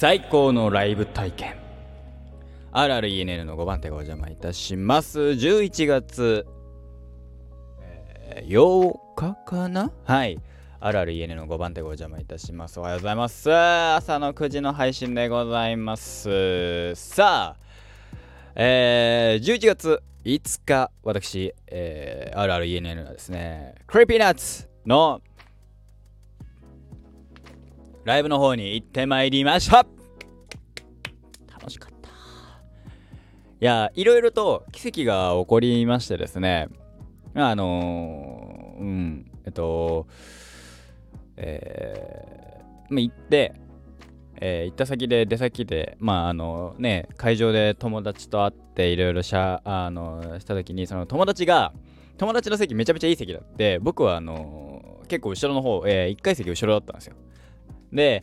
最高のライブ体験。RRENN の5番手がお邪魔いたします。11月、えー、8日かな？はい。RRENN の5番手がお邪魔いたします。おはようございます。朝の9時の配信でございます。さあえー、11月5日私、えー、RRENN はですね Creepy Nuts のライブの方に行ってまいりました楽しかった。いやいろいろと奇跡が起こりましてですね。あのー、うんえっとえー、まあ、行ってえー、行った先で出先でまああのね会場で友達と会っていろいろしゃあのした時にその友達が友達の席めちゃめちゃいい席だって僕はあの結構後ろの方、えー、1階席後ろだったんですよ。で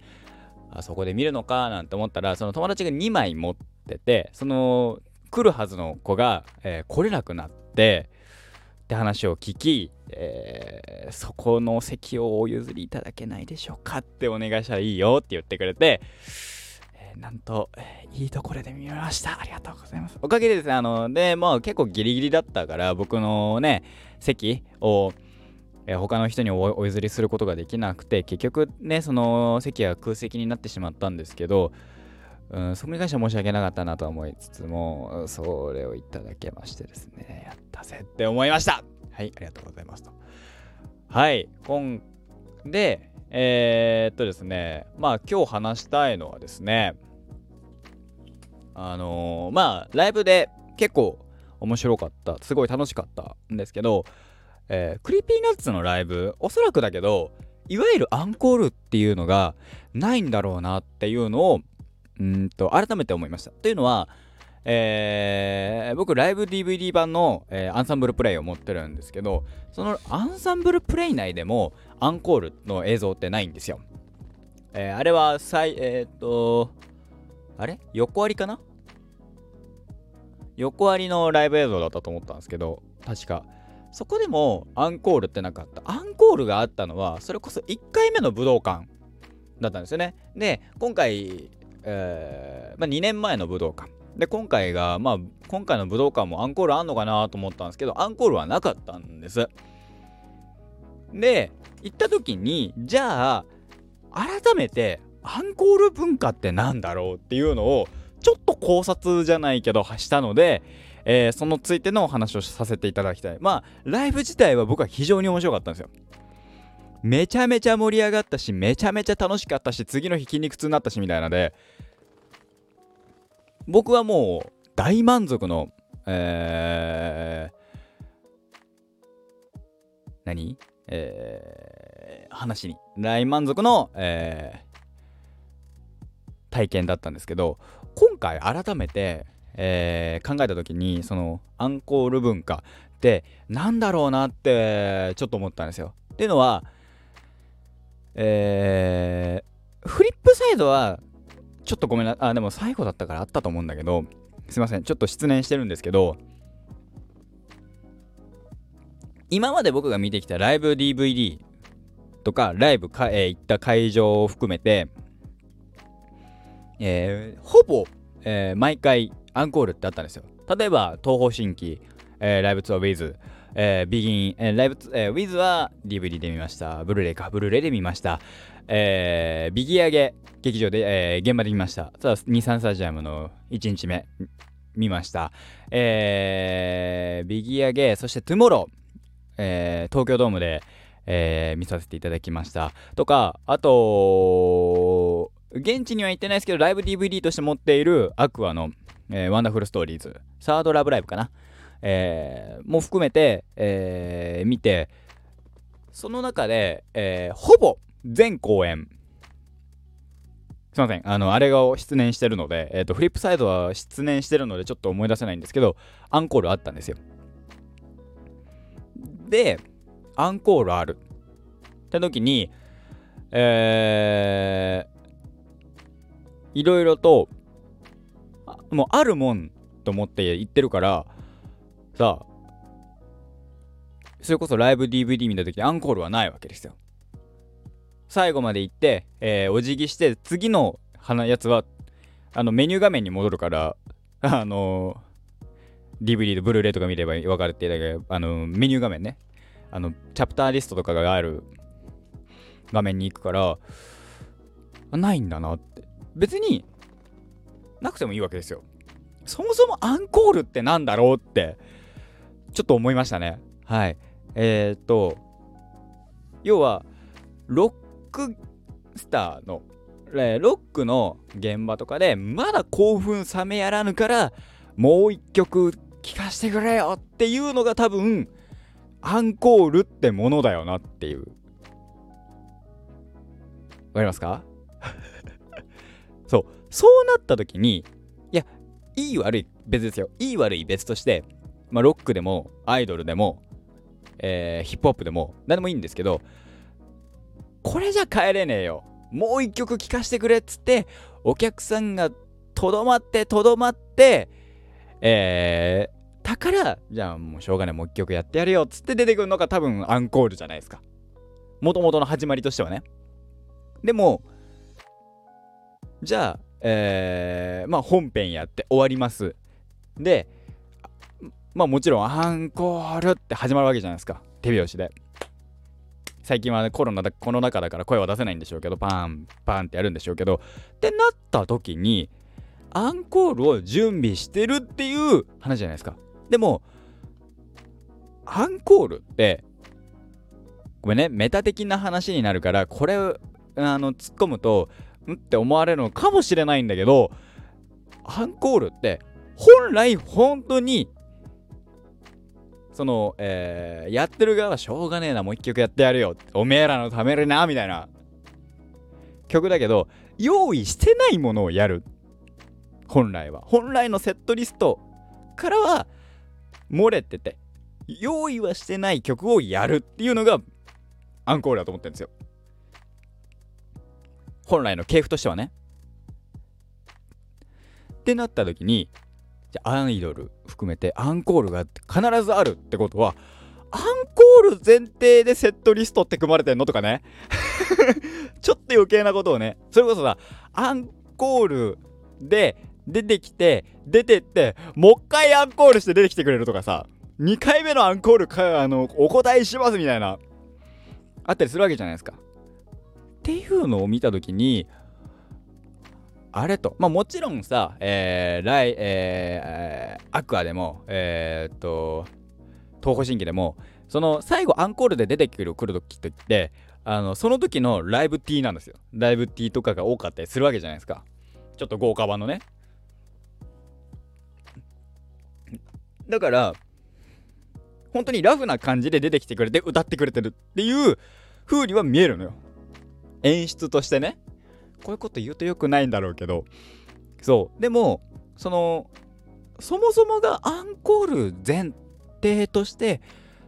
あそこで見るのかなんて思ったらその友達が2枚持っててその来るはずの子が、えー、来れなくなってって話を聞き、えー、そこの席をお譲りいただけないでしょうかってお願いしたらいいよって言ってくれて、えー、なんと、えー、いいところで見ました。ありがとうございます。おかげでですね、あの、で、もう結構ギリギリだったから、僕のね、席を、えー、他の人にお譲りすることができなくて結局ねその席は空席になってしまったんですけど、うん、そこに関しては申し訳なかったなと思いつつもそれをいただけましてですねやったぜって思いました。はいありがとうございますと。はい今でえー、っとですねまあ今日話したいのはですねあのー、まあライブで結構面白かったすごい楽しかったんですけどえー、 Creepy Nuts のライブおそらくだけどいわゆるアンコールっていうのがないんだろうなっていうのをうんと改めて思いました。というのはえー、僕ライブ DVD 版の、えー、 Ensemble Play を持ってるんですけどその Ensemble Play 内でもアンコールの映像ってないんですよ、えー、あれは最えっとあれ？横割りかな？横割りのライブ映像だったと思ったんですけど確か。そこでもアンコールってなかった。アンコールがあったのはそれこそ1回目の武道館だったんですよね。で今回、えーまあ、2年前の武道館。で今回がまあ今回の武道館もアンコールあんのかなと思ったんですけどアンコールはなかったんです。で行った時にじゃあ改めてアンコール文化って何だろうっていうのをちょっと考察じゃないけどしたのでえー、そのついてのお話をさせていただきたい。まあ、ライブ自体は僕は非常に面白かったんですよ。めちゃめちゃ盛り上がったし、めちゃめちゃ楽しかったし、次の日筋肉痛になったしみたいなので、僕はもう大満足の、えー、何？えー、話に、大満足の、えー、体験だったんですけど、今回改めて、えー、考えた時にそのアンコール文化ってなんだろうなってちょっと思ったんですよ。っていうのは、えー、フリップサイドはちょっとごめんなあでも最後だったからあったと思うんだけどすいませんちょっと失念してるんですけど今まで僕が見てきたライブ DVD とかライブか、えー、行った会場を含めて、えー、ほぼ、えー、毎回アンコールってあったんですよ。例えば、東方神起、えー、ライブツアーウィズ、えー、ビギン、えー、ライブツ、えー、ウィズは DVD で見ました。ブルーレイか、ブルーレイで見ました。えー、ビギ上げ、劇場で、えー、現場で見ました。さあ、日産スタジアムの1日目、見ました。えー、ビギ上げ、そして Tomorrow、えー、東京ドームで、えー、見させていただきました。とか、あと、現地には行ってないですけど、ライブ DVD として持っているアクアの、えー、 Wonderful Stories、third ラブライブかな、えー、も含めて、えー、見て、その中で、えー、ほぼ全公演、すいません、あの、あれが出演してるので、えっ、ー、と、フリップサイドは出演してるのでちょっと思い出せないんですけど、アンコールあったんですよ。で、アンコールある。って時に、えー、いろいろともうあるもんと思って言ってるからさあそれこそライブ DVD 見た時アンコールはないわけですよ。最後まで行って、えー、お辞儀して次のやつはあのメニュー画面に戻るから あの DVD とブルーレイとか見れば分かるってだけあのメニュー画面ね。あのチャプターリストとかがある画面に行くからないんだなって。別になくてもいいわけですよ。そもそもアンコールってなんだろうってちょっと思いましたね。はい。えー、っと要はロックスターのロックの現場とかでまだ興奮冷めやらぬからもう一曲聴かせてくれよっていうのが多分アンコールってものだよなっていう。わかりますか？そう。そうなった時にいやいい悪い別ですよ。いい悪い別としてまあロックでもアイドルでもえー、ヒップホップでも何でもいいんですけどこれじゃ帰れねえよ。もう一曲聴かせてくれっつってお客さんがとどまってとどまってえー、だからじゃあもうしょうがない。もう一曲やってやるよっつって出てくるのが多分アンコールじゃないですか。もともとの始まりとしてはね。でもじゃあえー、まあ本編やって終わります。でまあもちろんアンコールって始まるわけじゃないですか。手拍子で。最近は、ね、コロナだこの中だから声は出せないんでしょうけどパンパンってやるんでしょうけど。ってなった時にアンコールを準備してるっていう話じゃないですか。でもアンコールってごめんねメタ的な話になるからこれあの突っ込むとん？って思われるのかもしれないんだけどアンコールって本来本当にその、えー、やってる側はしょうがねえな、もう一曲やってやるよ。おめえらのためるな、みたいな曲だけど、用意してないものをやる。本来は。本来のセットリストからは漏れてて、用意はしてない曲をやるっていうのがアンコールだと思ってるんですよ。本来の系譜としてはね。ってなった時にじゃ、アイドル含めてアンコールが必ずあるってことはアンコール前提でセットリストって組まれてんのとかね。ちょっと余計なことをね。それこそさアンコールで出てきて出てってもう一回アンコールして出てきてくれるとかさ2回目のアンコールかあのお答えしますみたいなあったりするわけじゃないですか。っていうのを見た時にあれと。まあもちろんさ、えー、ライ、えー、アクアでも、えー、っと、東方神起でも、その最後アンコールで出てくる来る時って、あの、その時のライブ T なんですよ。ライブ T とかが多かったりするわけじゃないですか。ちょっと豪華版のね。だから、本当にラフな感じで出てきてくれて歌ってくれてるっていう風には見えるのよ。演出としてね。こういうこと言うとよくないんだろうけどそう。でもそのそもそもがアンコール前提として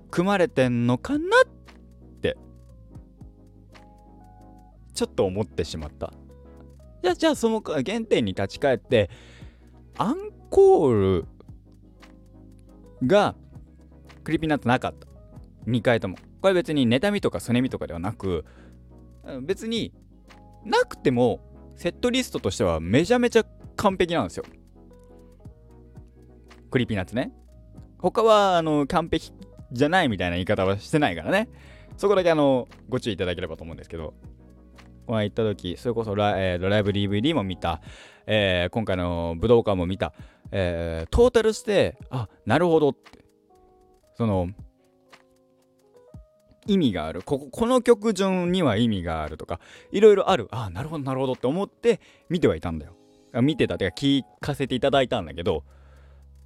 組まれてんのかなってちょっと思ってしまった。じゃあじゃあその原点に立ち返ってアンコールが Creepy Nuts なかった。2回とも。これ別に妬みとかそねみとかではなく別になくてもセットリストとしてはめちゃめちゃ完璧なんですよ。 Creepy Nuts ね。他はあの完璧じゃないみたいな言い方はしてないからね。そこだけあのご注意いただければと思うんですけど。まあ行った時それこそラ,、えー、ライブ DVD も見た、えー、今回の武道館も見た、えー、トータルしてあなるほどって。その意味がある。こここの曲順には意味があるとかいろいろある。あなるほどなるほどって思って見てはいたんだよ。見てたってか聞かせていただいたんだけど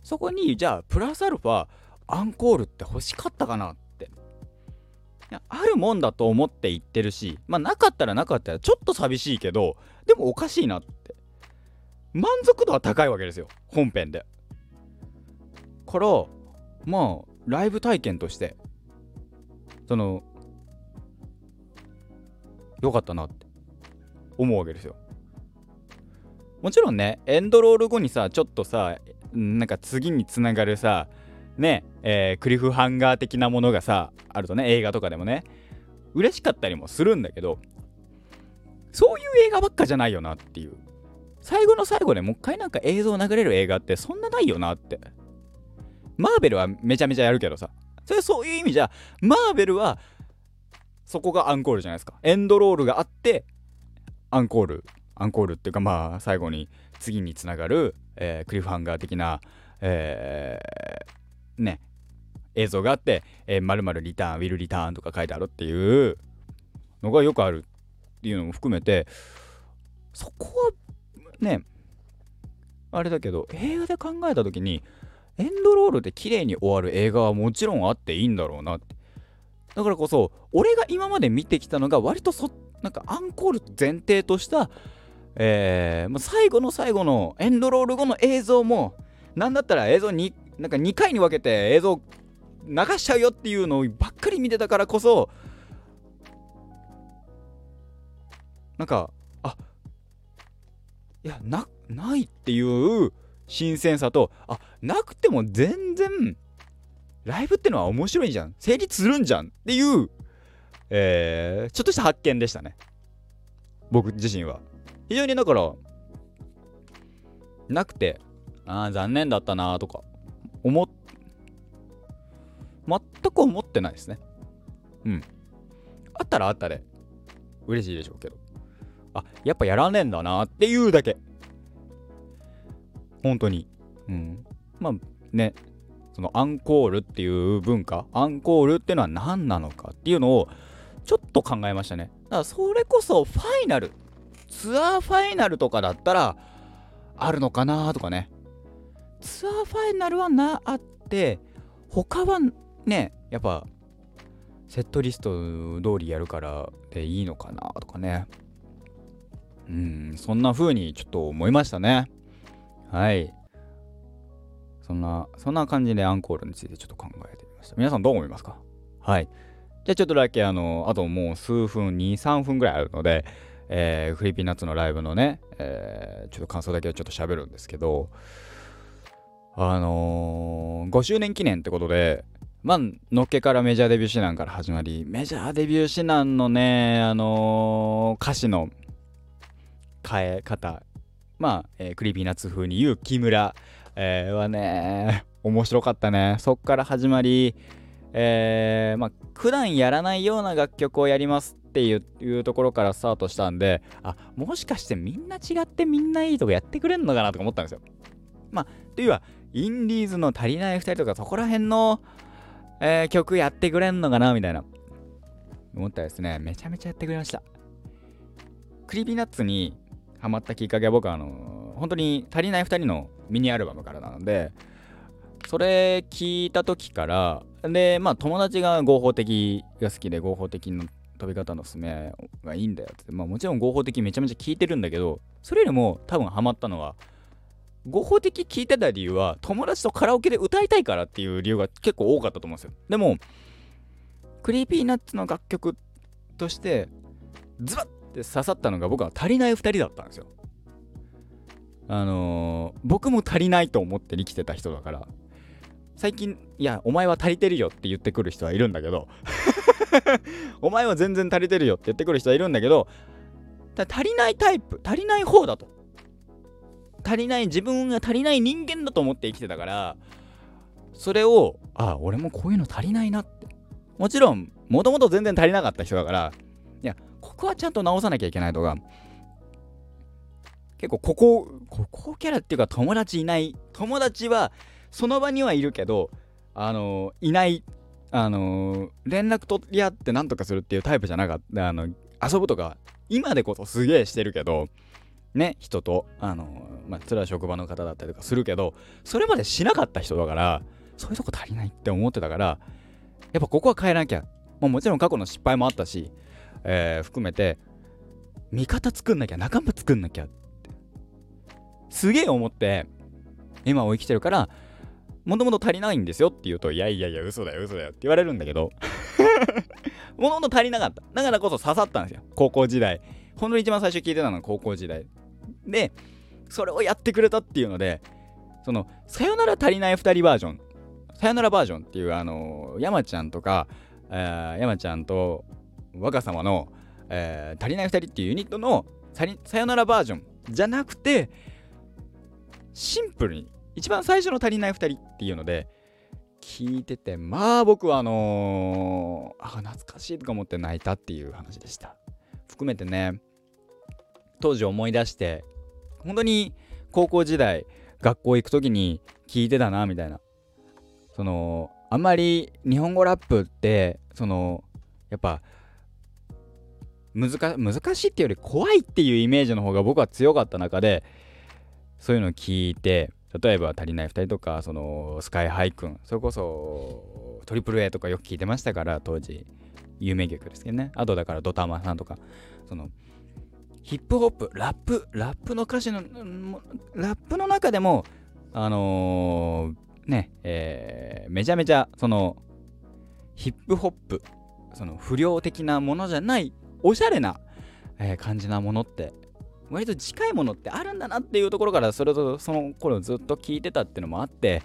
そこにじゃあプラスアルファアンコールって欲しかったかなって。あるもんだと思って言ってるしまあなかったらなかったらちょっと寂しいけどでもおかしいなって。満足度は高いわけですよ本編で。からまあライブ体験として。その良かったなって思うわけですよ。もちろんねエンドロール後にさちょっとさなんか次につながるさねえー、クリフハンガー的なものがさあるとね映画とかでもね嬉しかったりもするんだけどそういう映画ばっかじゃないよなっていう。最後の最後でもう一回なんか映像流れる映画ってそんなないよなって。マーベルはめちゃめちゃやるけどさ。それそういう意味じゃマーベルはそこがアンコールじゃないですか。エンドロールがあってアンコールアンコールっていうかまあ最後に次につながる、えー、クリフハンガー的な、えー、ね映像があって「えー、〇〇リターンウィルリターン」とか書いてあるっていうのがよくあるっていうのも含めてそこはねあれだけど映画で考えた時にエンドロールで綺麗に終わる映画はもちろんあっていいんだろうな。ってだからこそ俺が今まで見てきたのが割とそなんかアンコール前提としたえー、最後の最後のエンドロール後の映像もなんだったら映像になんか2回に分けて映像流しちゃうよっていうのをばっかり見てたからこそなんかあいやなないっていう新鮮さとあなくても全然ライブってのは面白いじゃん。成立するんじゃんっていう、えー、ちょっとした発見でしたね。僕自身は。非常にだからなくてああ残念だったなとか思っ全く思ってないですね。うん。あったらあったで嬉しいでしょうけど。あやっぱやらねえんだなっていうだけ。本当に。うん。まあね。そのアンコールっていう文化。アンコールっていうのは何なのかっていうのをちょっと考えましたね。だからそれこそファイナル。ツアーファイナルとかだったらあるのかなとかね。ツアーファイナルはなあって他はねやっぱセットリスト通りやるからでいいのかなとかね。うんそんな風にちょっと思いましたね。はい。そんなそんな感じでアンコールについてちょっと考えてみました。皆さんどう思いますか？はい。じゃあちょっとだけあのあともう数分23分ぐらいあるのでえー、フリピーナッツのライブのね、えー、ちょっと感想だけをちょっと喋るんですけどあのー、5周年記念ってことでまあ、のっけからメジャーデビュー指南から始まり、メジャーデビュー指南のね、あのー、歌詞の変え方、まあ、えー、 Creepy Nuts 風に言う木村、えー、はね、面白かったね。そっから始まり、えー、まあ、普段やらないような楽曲をやりますっていうところからスタートしたんで、あ、もしかしてみんな違ってみんないいとこやってくれんのかなとか思ったんですよ。まあ、というは、インディーズの足りない2人とかそこら辺の、えー、曲やってくれんのかなみたいな。思ったらですね、めちゃめちゃやってくれました。 Creepy Nuts にハマったきっかけは僕はあの、本当に足りない2人のミニアルバムからなので、それ聞いた時から、で、まあ友達が合法的が好きで合法的の飛び方のススメがいいんだよって、まあもちろん合法的めちゃめちゃ聞いてるんだけど、それよりも多分ハマったのは、合法的聞いてた理由は友達とカラオケで歌いたいからっていう理由が結構多かったと思うんですよ。でもCreepy Nuts の楽曲としてズバッて刺さったのが僕は足りない2人だったんですよ。あのー、僕も足りないと思って生きてた人だから。最近いやお前は足りてるよって言ってくる人はいるんだけど。お前は全然足りてるよって言ってくる人はいるんだけど足りないタイプ足りない方だと。足りない自分が足りない人間だと思って生きてたからそれをああ俺もこういうの足りないなって。もちろんもともと全然足りなかった人だからここはちゃんと直さなきゃいけないとか結構ここここキャラっていうか友達いない友達はその場にはいるけどあのいないあの連絡取り合って何とかするっていうタイプじゃなかったあの遊ぶとか今でこそすげえしてるけどね人とあのまあ辛い職場の方だったりとかするけどそれまでしなかった人だからそういうとこ足りないって思ってたからやっぱここは変えなきゃ、まあ、もちろん過去の失敗もあったし、えー、含めて味方作んなきゃ仲間作んなきゃって。すげえ思って今を生きてるからもともと足りないんですよって言うといやいやいや嘘だよ嘘だよって言われるんだけどもともと足りなかった。だからこそ刺さったんですよ。高校時代。ほんとに一番最初聞いてたのは高校時代。でそれをやってくれたっていうのでそのさよなら足りない2人バージョン。さよならバージョンっていうあの山ちゃんとか、えー、山ちゃんと若様の、えー、足りない2人っていうユニットのさよならバージョンじゃなくてシンプルに一番最初の足りない2人っていうので聞いててまあ僕はあのー、あ懐かしいとか思って泣いたっていう話でした。含めてね当時思い出して本当に高校時代学校行く時に聞いてたなみたいな。そのあんまり日本語ラップってそのやっぱ難しいっていうより怖いっていうイメージの方が僕は強かった中でそういうのを聞いて例えば「足りない2人」とかそのスカイハイくんそれこそトリプル A とかよく聞いてましたから当時。有名曲ですけどね。あとだからドタマさんとか。そのヒップホップラップラップの歌詞のラップの中でもあのー、ねえー、めちゃめちゃそのヒップホップその不良的なものじゃないおしゃれな、えー、感じなものって割と近いものってあるんだなっていうところからそれとその頃ずっと聞いてたっていうのもあって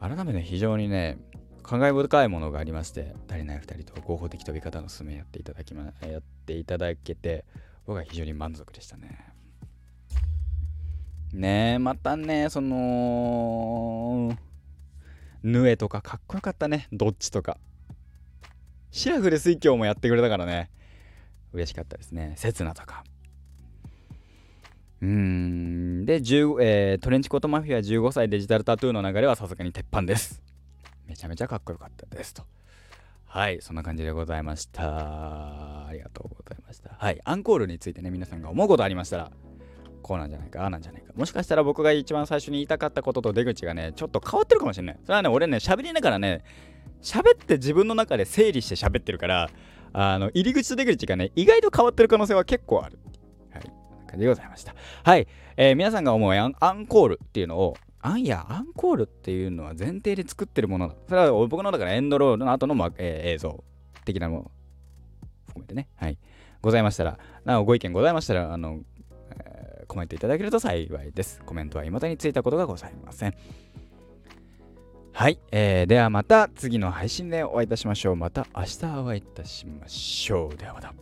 改めて非常にね感慨深いものがありまして足りない2人と合法的飛び方のすめやっていただきまやっていただけて僕は非常に満足でしたね。ねえまたねそのヌエとかかっこよかったねどっちとか。シラフで水郷もやってくれたからね嬉しかったですね。刹那とか。うーん。で、えー、トレンチコートマフィア15歳デジタルタトゥーの流れはさすがに鉄板です。めちゃめちゃかっこよかったですと。はい、そんな感じでございました。ありがとうございました。はい、アンコールについてね、皆さんが思うことありましたら、こうなんじゃないか、ああなんじゃないか。もしかしたら僕が一番最初に言いたかったことと出口がね、ちょっと変わってるかもしれない。それはね、俺ね、喋りながらね、喋って自分の中で整理して喋ってるから、あの、入り口と出口がね、意外と変わってる可能性は結構ある。はい。感じでございました。はい。えー、皆さんが思うアンコールっていうのを、アンやアンコールっていうのは前提で作ってるものだ。それは僕のだからエンドロールの後の、まえー、映像的なもの含めてね。はい。ございましたら、なおご意見ございましたら、あの、えー、コメントいただけると幸いです。コメントは未だについたことがございません。はい、えー、ではまた次の配信でお会いいたしましょう。また明日お会いいたしましょう。ではまた。